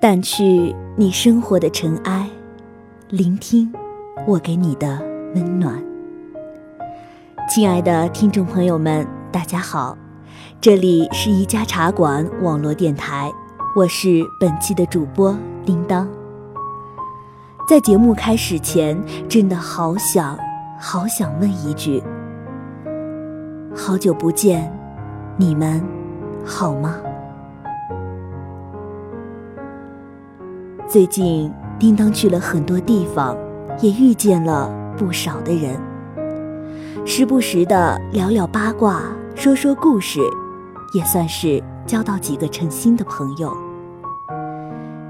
掸去你生活的尘埃，聆听我给你的温暖。亲爱的听众朋友们，大家好，这里是一家茶馆网络电台，我是本期的主播叮当。在节目开始前，真的好想好想问一句：好久不见，你们好吗？最近，叮当去了很多地方，也遇见了不少的人。时不时的聊聊八卦，说说故事，也算是交到几个称心的朋友。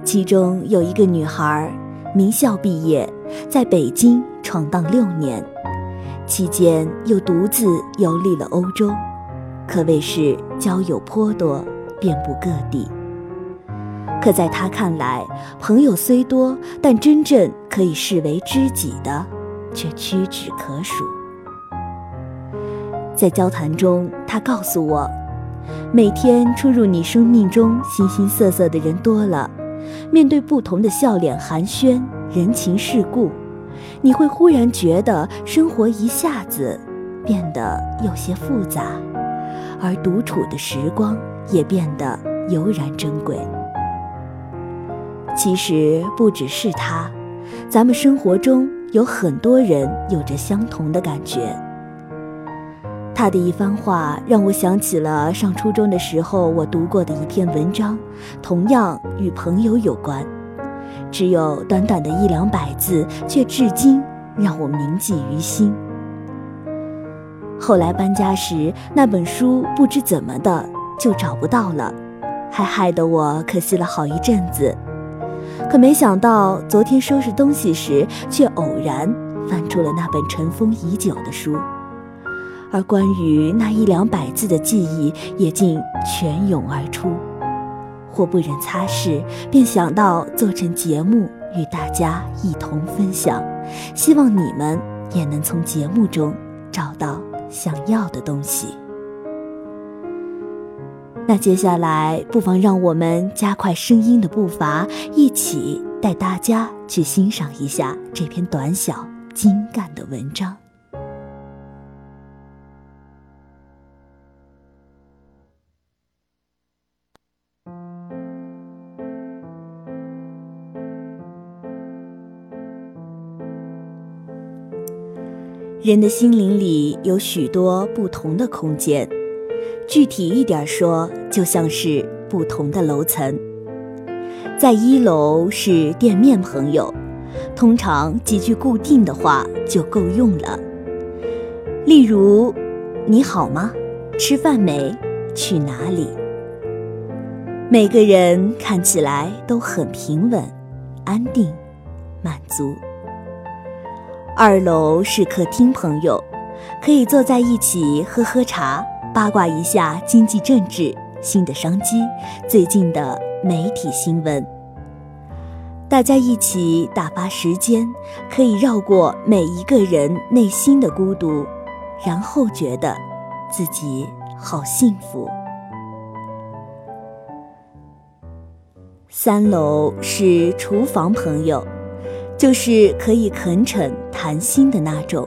其中有一个女孩，名校毕业，在北京闯荡六年，期间又独自游历了欧洲，可谓是交友颇多，遍布各地。可在他看来，朋友虽多，但真正可以视为知己的，却屈指可数。在交谈中，他告诉我，每天出入你生命中形形色色的人多了，面对不同的笑脸寒暄、人情世故，你会忽然觉得生活一下子变得有些复杂，而独处的时光也变得油然珍贵。其实不只是他，咱们生活中有很多人有着相同的感觉。他的一番话让我想起了上初中的时候我读过的一篇文章，同样与朋友有关，只有短短的一两百字，却至今让我铭记于心。后来搬家时，那本书不知怎么的就找不到了，还害得我可惜了好一阵子。可没想到，昨天收拾东西时，却偶然翻出了那本尘封已久的书，而关于那一两百字的记忆也竟泉涌而出。或不忍擦拭，便想到做成节目与大家一同分享，希望你们也能从节目中找到想要的东西。那接下来，不妨让我们加快声音的步伐，一起带大家去欣赏一下这篇短小精干的文章。人的心灵里有许多不同的空间。具体一点说，就像是不同的楼层。在一楼是店面朋友，通常几句固定的话就够用了。例如：“你好吗？吃饭没？去哪里？”每个人看起来都很平稳、安定、满足。二楼是客厅朋友，可以坐在一起喝喝茶。八卦一下经济政治、新的商机、最近的媒体新闻，大家一起打发时间，可以绕过每一个人内心的孤独，然后觉得自己好幸福。三楼是厨房朋友，就是可以恳诚谈心的那种。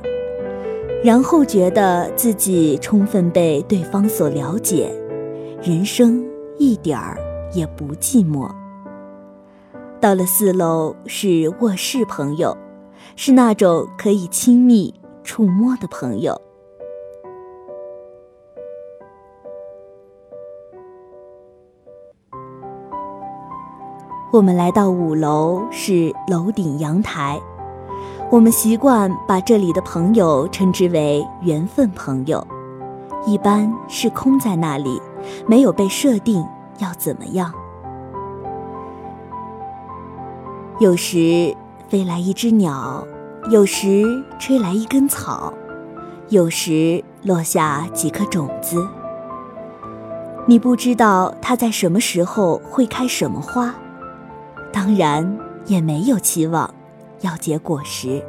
然后觉得自己充分被对方所了解，人生一点儿也不寂寞。到了四楼是卧室朋友，是那种可以亲密触摸的朋友。我们来到五楼是楼顶阳台。我们习惯把这里的朋友称之为缘分朋友，一般是空在那里，没有被设定要怎么样。有时飞来一只鸟，有时吹来一根草，有时落下几颗种子。你不知道它在什么时候会开什么花，当然也没有期望。要结果实，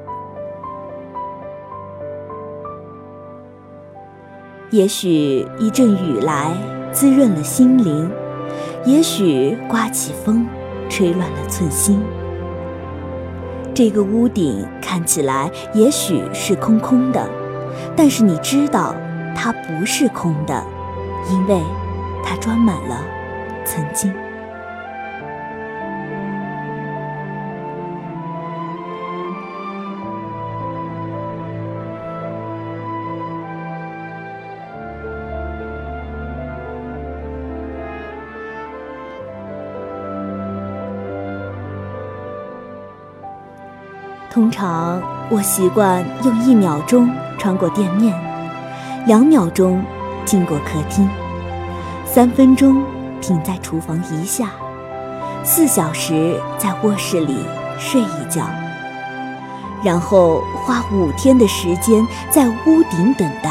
也许一阵雨来滋润了心灵，也许刮起风吹乱了寸心。这个屋顶看起来也许是空空的，但是你知道，它不是空的，因为它装满了曾经。通常我习惯用一秒钟穿过店面，两秒钟经过客厅，三分钟停在厨房一下，四小时在卧室里睡一觉，然后花五天的时间在屋顶等待，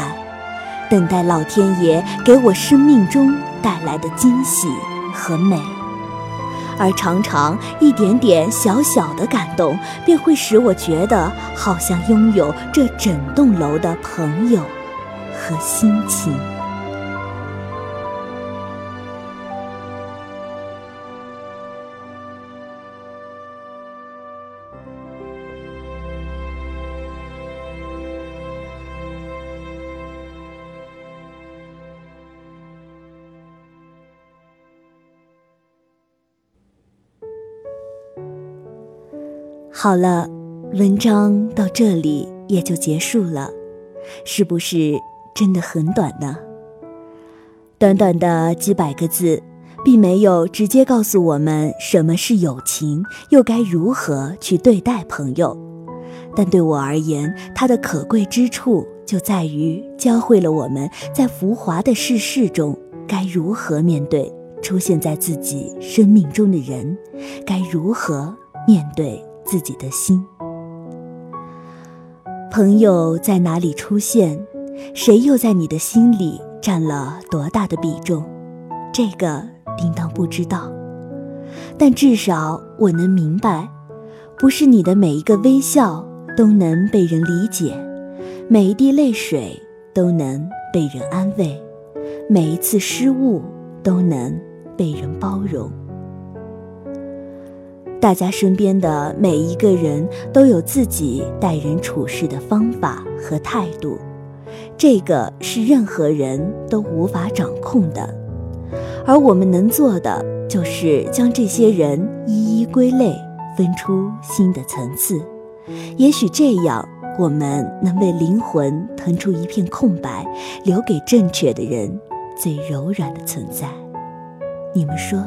等待老天爷给我生命中带来的惊喜和美。而常常一点点小小的感动，便会使我觉得好像拥有这整栋楼的朋友和心情。好了，文章到这里也就结束了，是不是真的很短呢？短短的几百个字，并没有直接告诉我们什么是友情，又该如何去对待朋友。但对我而言，它的可贵之处就在于教会了我们在浮华的世事中该如何面对出现在自己生命中的人，该如何面对。自己的心，朋友在哪里出现，谁又在你的心里占了多大的比重？这个叮当不知道，但至少我能明白，不是你的每一个微笑都能被人理解，每一滴泪水都能被人安慰，每一次失误都能被人包容。大家身边的每一个人都有自己待人处事的方法和态度，这个是任何人都无法掌控的，而我们能做的就是将这些人一一归类，分出新的层次。也许这样，我们能为灵魂腾出一片空白，留给正确的人最柔软的存在。你们说，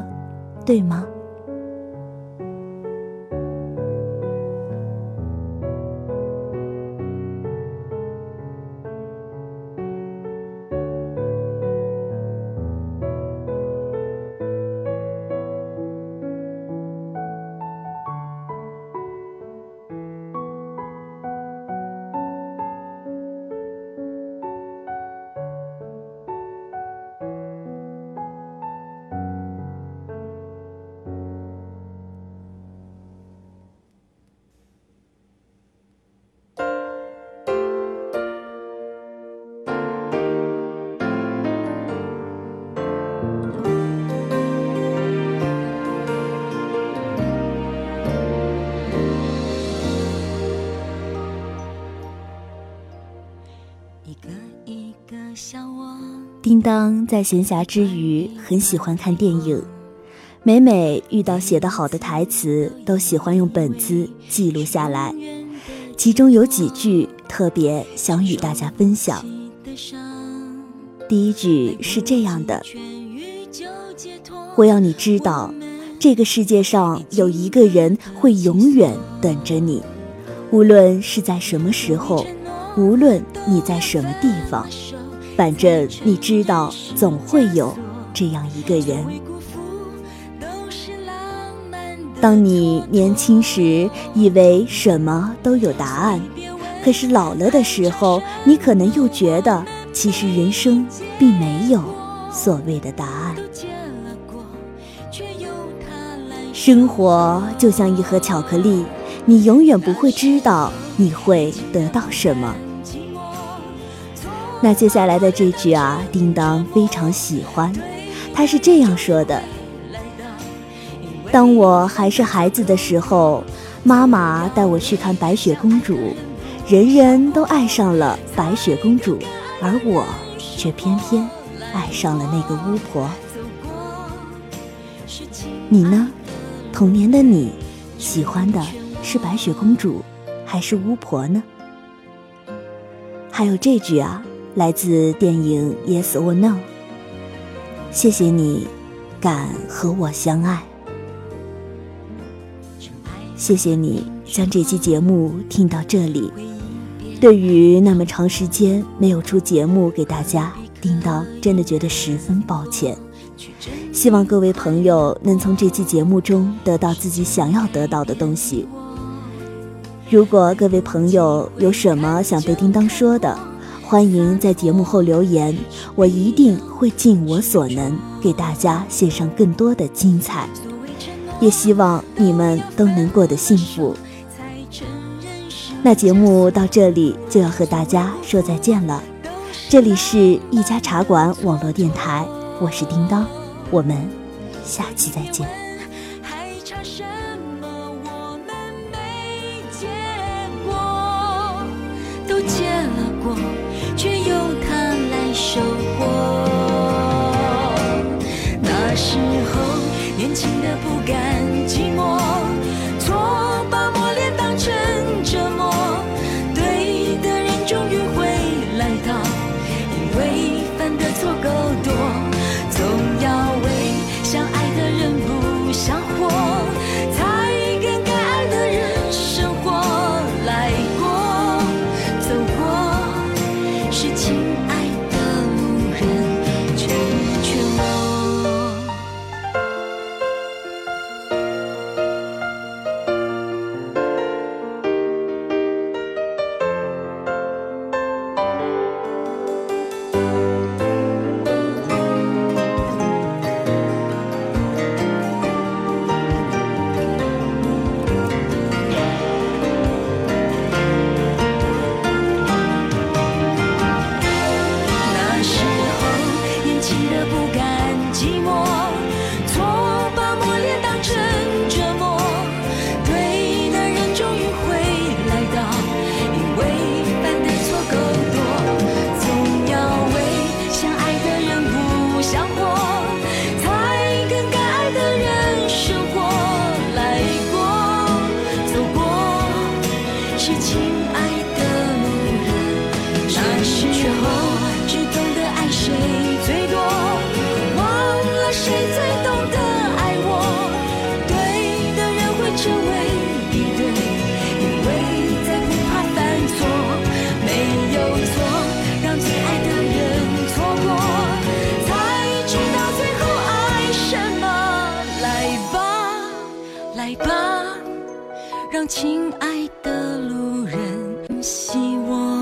对吗？叮当在闲暇之余很喜欢看电影，每每遇到写得好的台词，都喜欢用本子记录下来。其中有几句特别想与大家分享。第一句是这样的：“我要你知道，这个世界上有一个人会永远等着你，无论是在什么时候，无论你在什么地方。”反正你知道，总会有这样一个人。当你年轻时，以为什么都有答案，可是老了的时候，你可能又觉得，其实人生并没有所谓的答案。生活就像一盒巧克力，你永远不会知道你会得到什么。那接下来的这句啊，叮当非常喜欢，他是这样说的：“当我还是孩子的时候，妈妈带我去看白雪公主，人人都爱上了白雪公主，而我却偏偏爱上了那个巫婆。你呢？童年的你，喜欢的是白雪公主，还是巫婆呢？还有这句啊，来自电影《Yes or No》。谢谢你，敢和我相爱。谢谢你将这期节目听到这里。对于那么长时间没有出节目给大家，叮当真的觉得十分抱歉。希望各位朋友能从这期节目中得到自己想要得到的东西。如果各位朋友有什么想对叮当说的，欢迎在节目后留言，我一定会尽我所能给大家献上更多的精彩。也希望你们都能过得幸福。那节目到这里就要和大家说再见了。这里是一家茶馆网络电台，我是叮当。我们下期再见。时候年轻的不甘寂寞，错是亲爱的路人，那时候只懂得爱谁最多，忘了谁最懂得爱我。对的人会成为一对，因为再不怕犯错，没有错，让最爱的人错过，才知道最后爱什么。来吧，来吧，让亲爱的。希望。